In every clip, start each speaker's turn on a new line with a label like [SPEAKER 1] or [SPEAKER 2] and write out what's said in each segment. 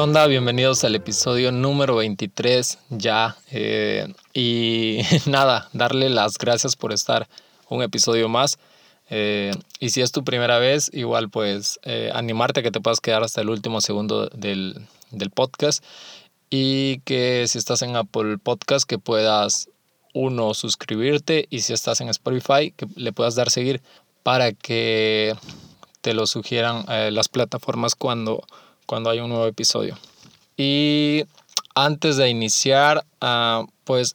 [SPEAKER 1] Bienvenidos al episodio número 23 ya. Eh, y nada, darle las gracias por estar un episodio más. Eh, y si es tu primera vez, igual pues eh, animarte a que te puedas quedar hasta el último segundo del, del podcast. Y que si estás en Apple Podcast, que puedas, uno, suscribirte. Y si estás en Spotify, que le puedas dar seguir para que te lo sugieran las plataformas cuando cuando hay un nuevo episodio. Y antes de iniciar, uh, pues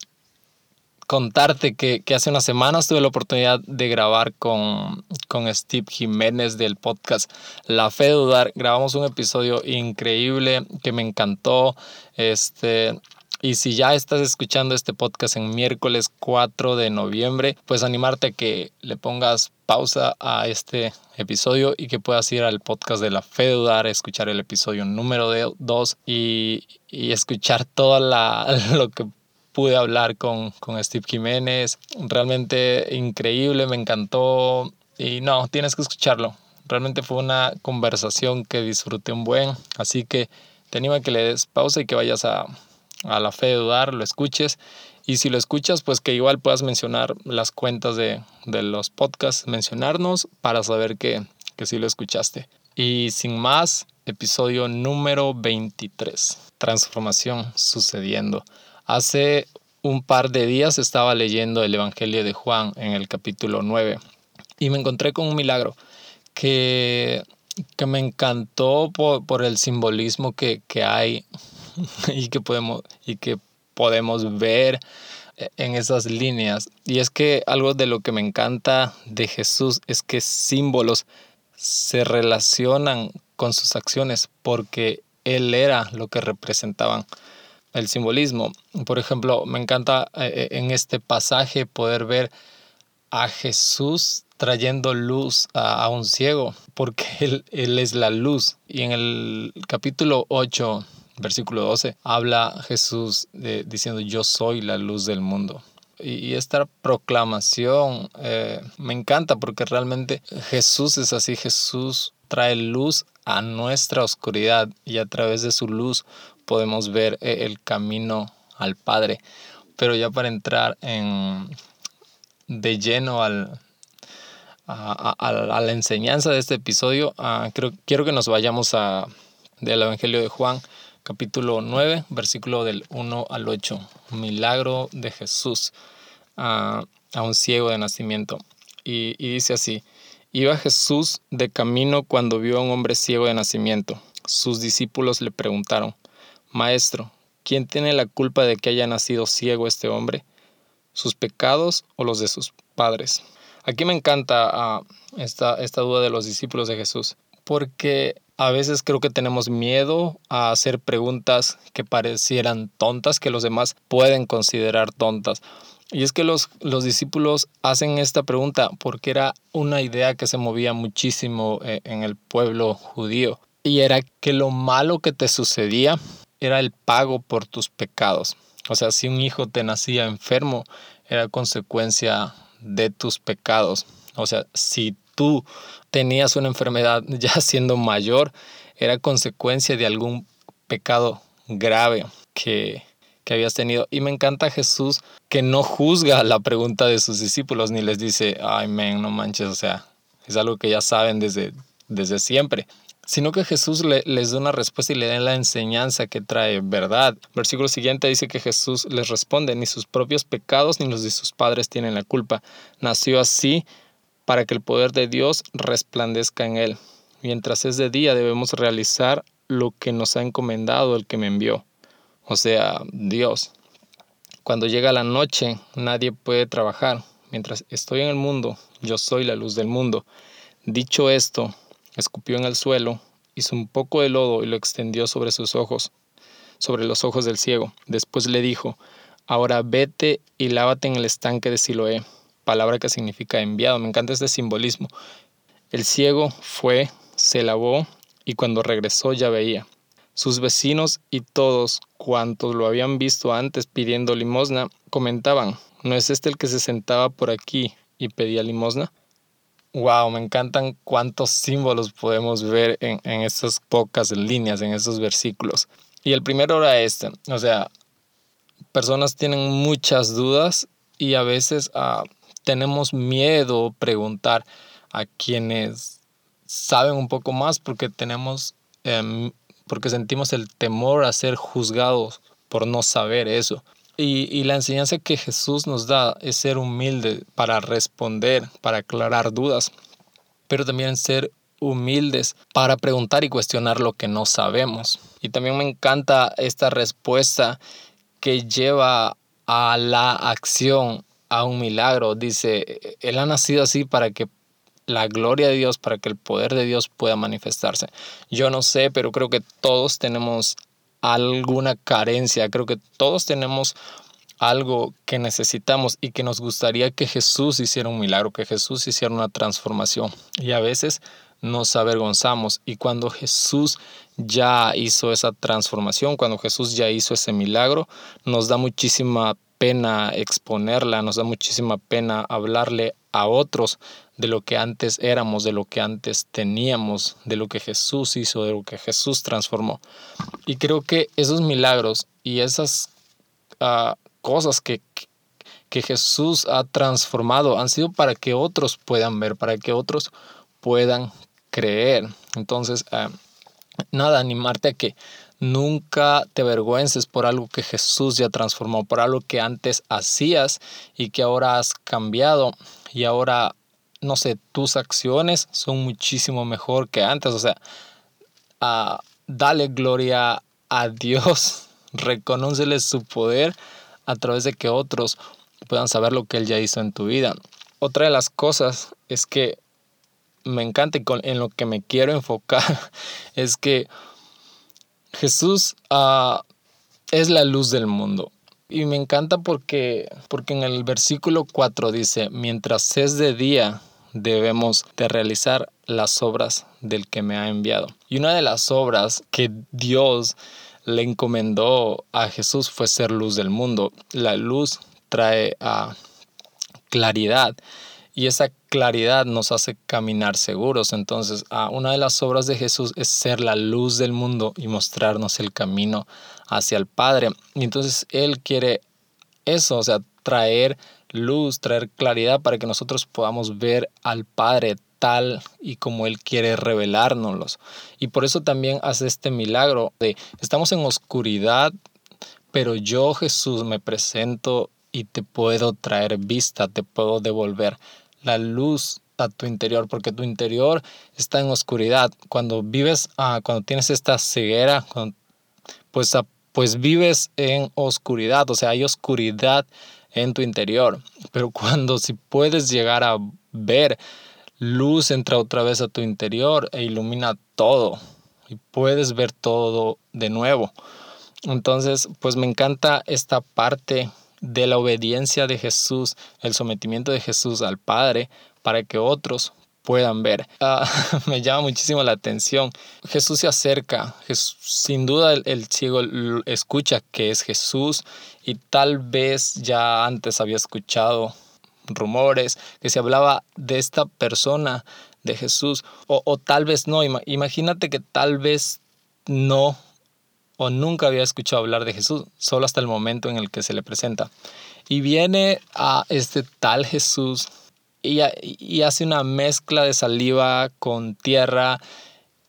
[SPEAKER 1] contarte que, que, hace unas semanas tuve la oportunidad de grabar con, con Steve Jiménez del podcast La Fe de Dudar. Grabamos un episodio increíble que me encantó. Este, y si ya estás escuchando este podcast en miércoles 4 de noviembre, pues animarte a que le pongas pausa a este episodio y que puedas ir al podcast de la fe dudar, escuchar el episodio número 2 y, y, escuchar todo lo que pude hablar con, con Steve Jiménez. Realmente increíble, me encantó y no, tienes que escucharlo. Realmente fue una conversación que disfruté un buen, así que te animo a que le des pausa y que vayas a, a la fe de dudar, lo escuches. Y si lo escuchas, pues que igual puedas mencionar las cuentas de, de los podcasts, mencionarnos para saber que, que sí lo escuchaste. Y sin más, episodio número 23. Transformación sucediendo. Hace un par de días estaba leyendo el Evangelio de Juan en el capítulo 9 y me encontré con un milagro que, que me encantó por, por el simbolismo que, que hay y que podemos, y que podemos ver en esas líneas. Y es que algo de lo que me encanta de Jesús es que símbolos se relacionan con sus acciones porque Él era lo que representaban el simbolismo. Por ejemplo, me encanta eh, en este pasaje poder ver a Jesús trayendo luz a, un ciego, porque él, él, es la luz. Y en el capítulo 8 versículo 12, habla Jesús diciendo, yo soy la luz del mundo. Y, esta proclamación eh, me encanta porque realmente Jesús es así, Jesús trae luz a nuestra oscuridad y a través de su luz podemos ver eh, el camino al Padre. Pero ya para entrar en, de lleno al, a, la enseñanza de este episodio, ah, creo, quiero que nos vayamos a, del Evangelio de Juan, capítulo 9, versículo del 1 al 8. Milagro de Jesús a, un ciego de nacimiento. Y, y dice así, iba Jesús de camino cuando vio a un hombre ciego de nacimiento. Sus discípulos le preguntaron, Maestro, ¿quién tiene la culpa de que haya nacido ciego este hombre? ¿Sus pecados o los de sus padres? Aquí me encanta ah, esta, esta duda de los discípulos de Jesús, porque a veces creo que tenemos miedo a hacer preguntas que parecieran tontas, que los demás pueden considerar tontas. Y es que los, los discípulos hacen esta pregunta porque era una idea que se movía muchísimo eh, en el pueblo judío. Y era que lo malo que te sucedía era el pago por tus pecados. O sea, si un hijo te nacía enfermo, era consecuencia de tus pecados. O sea, si tú tenías una enfermedad ya siendo mayor, era consecuencia de algún pecado grave que, que habías tenido. Y me encanta Jesús que no juzga la pregunta de sus discípulos ni les dice, ay, men, no manches, o sea, es algo que ya saben desde, desde siempre sino que Jesús les da una respuesta y le da la enseñanza que trae verdad. Versículo siguiente dice que Jesús les responde, ni sus propios pecados ni los de sus padres tienen la culpa. Nació así para que el poder de Dios resplandezca en él. Mientras es de día debemos realizar lo que nos ha encomendado el que me envió, o sea, Dios. Cuando llega la noche nadie puede trabajar. Mientras estoy en el mundo, yo soy la luz del mundo. Dicho esto, escupió en el suelo, hizo un poco de lodo y lo extendió sobre sus ojos, sobre los ojos del ciego. Después le dijo, ahora vete y lávate en el estanque de Siloé palabra que significa enviado. Me encanta este simbolismo. El ciego fue, se lavó y cuando regresó ya veía. Sus vecinos y todos cuantos lo habían visto antes pidiendo limosna comentaban, ¿no es este el que se sentaba por aquí y pedía limosna? wow, me encantan cuántos símbolos podemos ver en, en estas pocas líneas, en estos versículos. Y el primero era este, o sea, personas tienen muchas dudas y a veces uh, tenemos miedo preguntar a quienes saben un poco más porque tenemos, um, porque sentimos el temor a ser juzgados por no saber eso. Y, y, la enseñanza que Jesús nos da es ser humilde para responder, para aclarar dudas, pero también ser humildes para preguntar y cuestionar lo que no sabemos. Y también me encanta esta respuesta que lleva a la acción, a un milagro. Dice, Él ha nacido así para que la gloria de Dios, para que el poder de Dios pueda manifestarse. Yo no sé, pero creo que todos tenemos alguna carencia, creo que todos tenemos algo que necesitamos y que nos gustaría que Jesús hiciera un milagro, que Jesús hiciera una transformación. Y a veces nos avergonzamos y cuando Jesús ya hizo esa transformación, cuando Jesús ya hizo ese milagro, nos da muchísima pena exponerla, nos da muchísima pena hablarle a otros de lo que antes éramos, de lo que antes teníamos, de lo que Jesús hizo, de lo que Jesús transformó. Y creo que esos milagros y esas uh, cosas que, que Jesús ha transformado han sido para que otros puedan ver, para que otros puedan creer. Entonces, uh, nada, animarte a que nunca te avergüences por algo que Jesús ya transformó, por algo que antes hacías y que ahora has cambiado y ahora, no sé, tus acciones son muchísimo mejor que antes. O sea, uh, dale gloria a Dios, reconócele su poder a través de que otros puedan saber lo que Él ya hizo en tu vida. Otra de las cosas es que me encanta y en lo que me quiero enfocar es que Jesús uh, es la luz del mundo. Y me encanta porque, porque en el versículo 4 dice, mientras es de día, debemos de realizar las obras del que me ha enviado. Y una de las obras que Dios le encomendó a Jesús fue ser luz del mundo. La luz trae a claridad y esa claridad nos hace caminar seguros. Entonces, una de las obras de Jesús es ser la luz del mundo y mostrarnos el camino hacia el Padre. Y entonces Él quiere eso, o sea, traer luz, traer claridad para que nosotros podamos ver al Padre tal y como Él quiere revelárnoslos. Y por eso también hace este milagro de estamos en oscuridad, pero yo Jesús me presento y te puedo traer vista, te puedo devolver la luz a tu interior, porque tu interior está en oscuridad. Cuando vives, ah, cuando tienes esta ceguera, pues, ah, pues vives en oscuridad, o sea, hay oscuridad en tu interior. Pero cuando si puedes llegar a ver, luz entra otra vez a tu interior e ilumina todo y puedes ver todo de nuevo. Entonces, pues me encanta esta parte de la obediencia de Jesús, el sometimiento de Jesús al Padre, para que otros puedan ver. Ah, me llama muchísimo la atención. Jesús se acerca, sin duda el, ciego escucha que es Jesús y tal vez ya antes había escuchado rumores que se hablaba de esta persona, de Jesús, o, o tal vez no. Imagínate que tal vez no o nunca había escuchado hablar de Jesús, solo hasta el momento en el que se le presenta. Y viene a este tal Jesús y, hace una mezcla de saliva con tierra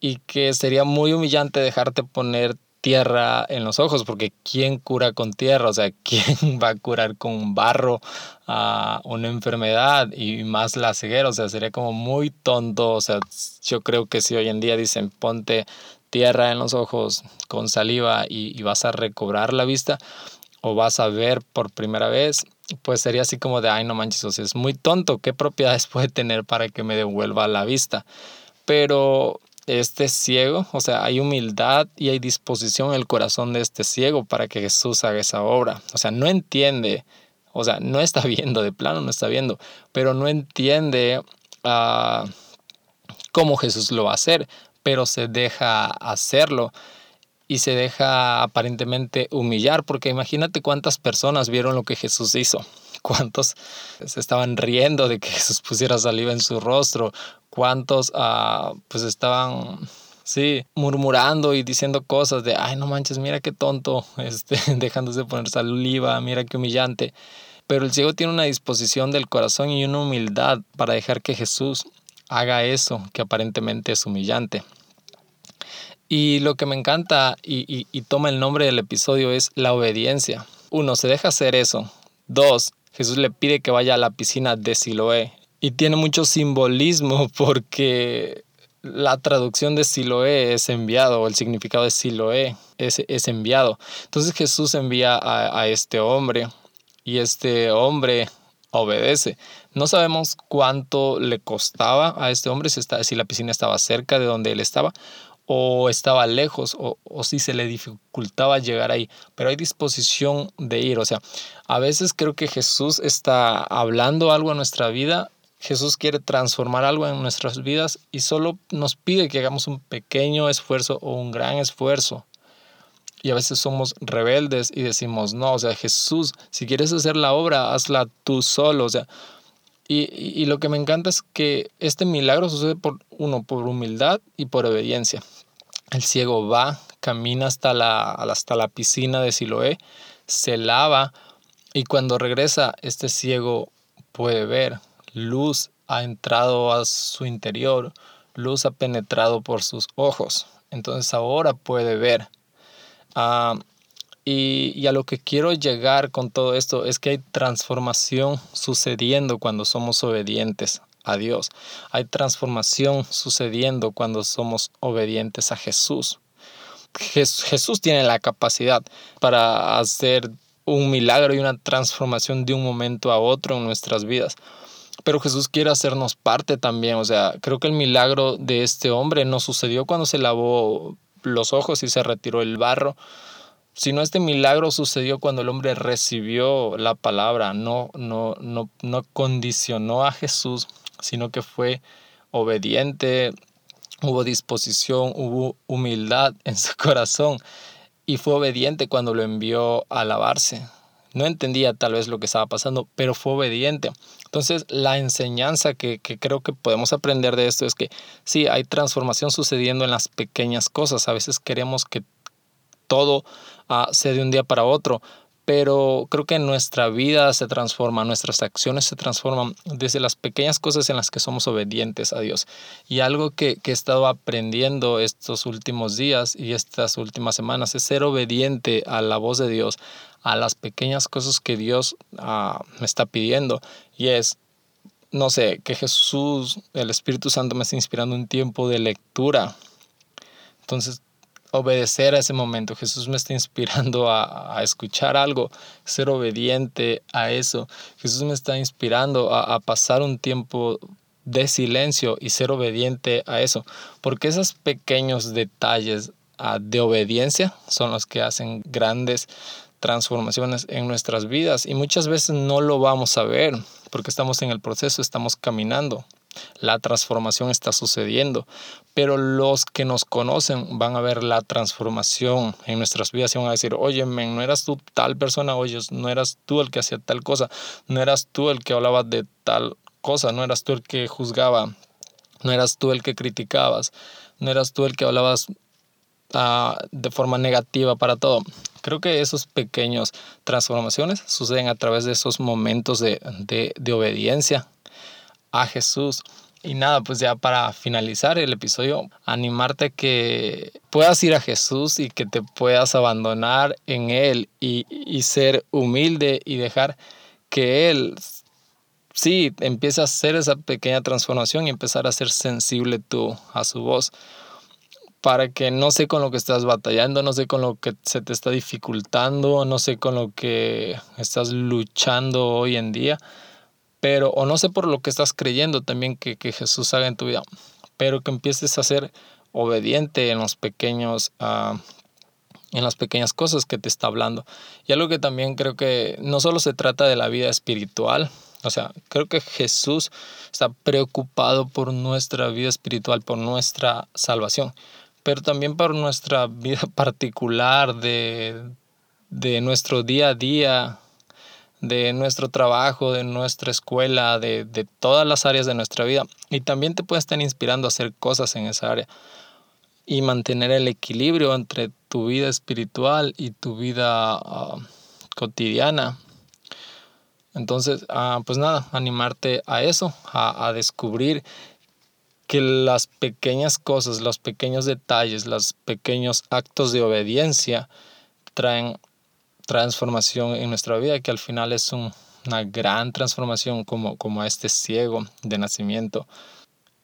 [SPEAKER 1] y que sería muy humillante dejarte poner tierra en los ojos, porque ¿quién cura con tierra? O sea, ¿quién va a curar con barro a una enfermedad y más la ceguera? O sea, sería como muy tonto. O sea, yo creo que si hoy en día dicen ponte tierra en los ojos con saliva y, vas a recobrar la vista o vas a ver por primera vez, pues sería así como de, ay, no manches, o sea, es muy tonto, ¿qué propiedades puede tener para que me devuelva la vista? Pero este ciego, o sea, hay humildad y hay disposición en el corazón de este ciego para que Jesús haga esa obra. O sea, no entiende, o sea, no está viendo, de plano no está viendo, pero no entiende uh, cómo Jesús lo va a hacer pero se deja hacerlo y se deja aparentemente humillar, porque imagínate cuántas personas vieron lo que Jesús hizo, cuántos se estaban riendo de que Jesús pusiera saliva en su rostro, cuántos ah, pues estaban Sí, murmurando y diciendo cosas de, ay, no manches, mira qué tonto, este, dejándose poner saliva, mira qué humillante. Pero el ciego tiene una disposición del corazón y una humildad para dejar que Jesús haga eso que aparentemente es humillante. Y lo que me encanta y, y, toma el nombre del episodio es la obediencia. Uno, se deja hacer eso. Dos, Jesús le pide que vaya a la piscina de Siloé. Y tiene mucho simbolismo porque la traducción de Siloé es enviado, el significado de Siloé es, es enviado. Entonces Jesús envía a, este hombre y este hombre obedece. No sabemos cuánto le costaba a este hombre, si, está, si la piscina estaba cerca de donde él estaba o estaba lejos o, o, si se le dificultaba llegar ahí, pero hay disposición de ir. O sea, a veces creo que Jesús está hablando algo en nuestra vida Jesús quiere transformar algo en nuestras vidas y solo nos pide que hagamos un pequeño esfuerzo o un gran esfuerzo. Y a veces somos rebeldes y decimos, no, o sea, Jesús, si quieres hacer la obra, hazla tú solo. O sea, y, lo que me encanta es que este milagro sucede por uno, por humildad y por obediencia. El ciego va, camina hasta la, hasta la piscina de Siloé, se lava y cuando regresa, este ciego puede ver luz ha entrado a su interior, luz ha penetrado por sus ojos. Entonces ahora puede ver. Ah, y, y, a lo que quiero llegar con todo esto es que hay transformación sucediendo cuando somos obedientes a. Hay transformación sucediendo cuando somos obedientes a Jesús. Jesús tiene la capacidad para hacer un milagro y una transformación de un momento a otro en nuestras vidas pero Jesús quiere hacernos parte también. O sea, creo que el milagro de este hombre no sucedió cuando se lavó los ojos y se retiró el barro, sino este milagro sucedió cuando el hombre recibió la palabra, no, no, no, no condicionó a Jesús, sino que fue obediente, hubo disposición, hubo humildad en su corazón y fue obediente cuando lo envió a lavarse no entendía tal vez lo que estaba pasando, pero fue obediente. Entonces, la enseñanza que, creo que podemos aprender de esto es que sí, hay transformación sucediendo en las pequeñas cosas. A veces queremos que todo uh, sea de un día para otro, pero creo que nuestra vida se transforma, nuestras acciones se transforman desde las pequeñas cosas en las que somos obedientes a Dios. Y algo que, he estado aprendiendo estos últimos días y estas últimas semanas es ser obediente a la voz de Dios, a las pequeñas cosas que Dios ah, me está pidiendo. Y es, no sé, que Jesús, el Espíritu Santo me está inspirando un tiempo de lectura. Entonces obedecer a ese momento. Jesús me está inspirando a, escuchar algo, ser obediente a eso. Jesús me está inspirando a, pasar un tiempo de silencio y ser obediente a eso. Porque esos pequeños detalles ah, de obediencia son los que hacen grandes transformaciones en nuestras vidas y muchas veces no lo vamos a ver porque estamos en el proceso, estamos caminando la transformación está sucediendo, pero los que nos conocen van a ver la transformación en nuestras vidas y van a decir, oye, no eras tú tal persona, oye, no eras tú el que hacía tal cosa, no eras tú el que hablaba de tal cosa, no eras tú el que juzgaba, no eras tú el que criticabas, no eras tú el que hablabas ah, de forma negativa para todo. Creo que esos pequeños transformaciones suceden a través de esos momentos de, de obediencia a Jesús. Y nada, pues ya para finalizar el episodio, animarte que puedas ir a Jesús y que te puedas abandonar en Él y, y ser humilde y dejar que Él, sí, empiece a hacer esa pequeña transformación y empezar a ser sensible tú a su voz. Para que no sé con lo que estás batallando, no sé con lo que se te está dificultando, no sé con lo que estás luchando hoy en día pero, o no sé por lo que estás creyendo también que, Jesús haga en tu vida, pero que empieces a ser obediente en los pequeños, ah, en las pequeñas cosas que te está hablando. Y algo que también creo que no solo se trata de la vida espiritual, o sea, creo que Jesús está preocupado por nuestra vida espiritual, por nuestra salvación, pero también por nuestra vida particular de, de nuestro día a día, de nuestro trabajo, de nuestra escuela, de, de todas las áreas de nuestra vida. Y también te puede estar inspirando a hacer cosas en esa área y mantener el equilibrio entre tu vida espiritual y tu vida ah, cotidiana. Entonces, ah, pues nada, animarte a eso, a, a descubrir que las pequeñas cosas, los pequeños detalles, los pequeños actos de obediencia traen transformación en nuestra vida, que al final es una gran transformación como, como a este ciego de nacimiento.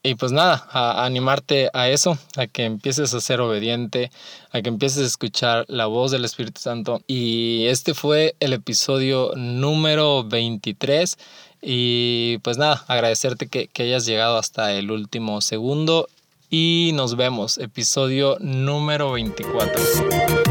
[SPEAKER 1] Y pues nada, animarte a eso, a que empieces a ser obediente, a que empieces a escuchar la voz del Espíritu Santo. Y este fue el episodio número 23. Y pues nada, agradecerte que, que hayas llegado hasta el último segundo. Y nos vemos, episodio número 24.